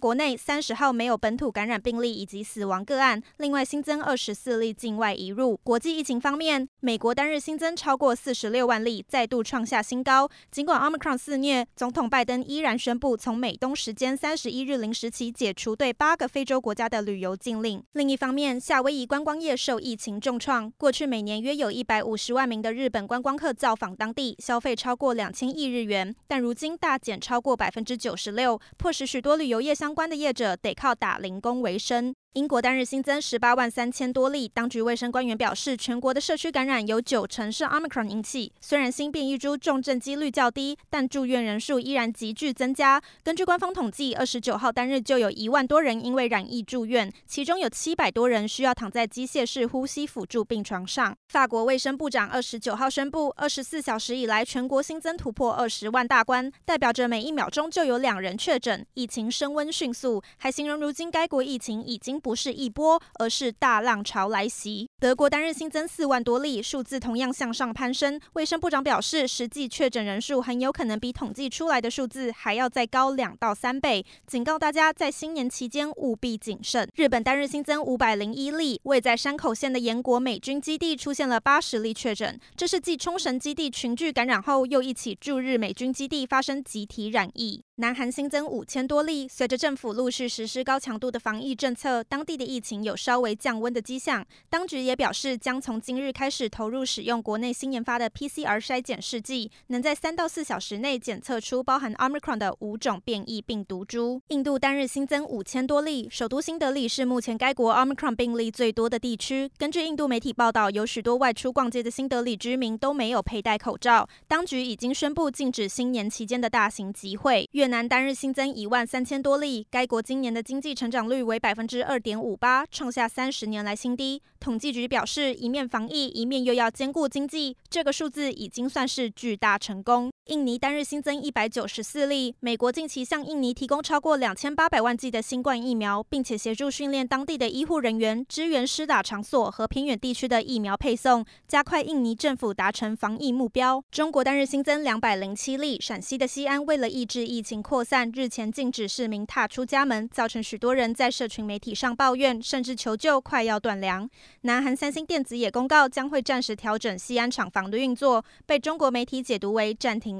国内三十号没有本土感染病例以及死亡个案，另外新增二十四例境外移入。国际疫情方面，美国单日新增超过四十六万例，再度创下新高。尽管 Omicron 肆虐，总统拜登依然宣布从美东时间三十一日零时起解除对八个非洲国家的旅游禁令。另一方面，夏威夷观光业受疫情重创，过去每年约有一百五十万名的日本观光客造访当地，消费超过两千亿日元，但如今大减超过百分之九十六，迫使许多旅游业相关的业者得靠打零工为生。英国单日新增十八万三千多例，当局卫生官员表示，全国的社区感染有九成是 Omicron 引起。虽然新变异株重症几率较低，但住院人数依然急剧增加。根据官方统计，二十九号单日就有一万多人因为染疫住院，其中有七百多人需要躺在机械式呼吸辅助病床上。法国卫生部长二十九号宣布，二十四小时以来全国新增突破二十万大关，代表着每一秒钟就有两人确诊，疫情升温迅速。还形容如今该国疫情已经不是一波，而是大浪潮来袭。德国单日新增四万多例，数字同样向上攀升。卫生部长表示，实际确诊人数很有可能比统计出来的数字还要再高两到三倍，警告大家在新年期间务必谨慎。日本单日新增五百零一例，位在山口县的岩国美军基地出现了八十例确诊，这是继冲绳基地群聚感染后，又一起驻日美军基地发生集体染疫。南韩新增五千多例，随着政府陆续实施高强度的防疫政策，当地的疫情有稍微降温的迹象。当局也表示，将从今日开始投入使用国内新研发的 PCR 筛检试剂，能在三到四小时内检测出包含 Omicron 的五种变异病毒株。印度单日新增五千多例，首都新德里是目前该国 Omicron 病例最多的地区。根据印度媒体报道，有许多外出逛街的新德里居民都没有佩戴口罩。当局已经宣布禁止新年期间的大型集会。越南单日新增一万三千多例，该国今年的经济成长率为百分之二点五八，创下三十年来新低。统计局表示，一面防疫，一面又要兼顾经济，这个数字已经算是巨大成功。印尼单日新增一百九十四例，美国近期向印尼提供超过两千八百万剂的新冠疫苗，并且协助训练当地的医护人员，支援施打场所和偏远地区的疫苗配送，加快印尼政府达成防疫目标。中国单日新增两百零七例，陕西的西安为了抑制疫情扩散。日前禁止市民踏出家门，造成许多人在社群媒体上抱怨，甚至求救，快要断粮。南韩三星电子也公告将会暂时调整西安厂房的运作，被中国媒体解读为暂停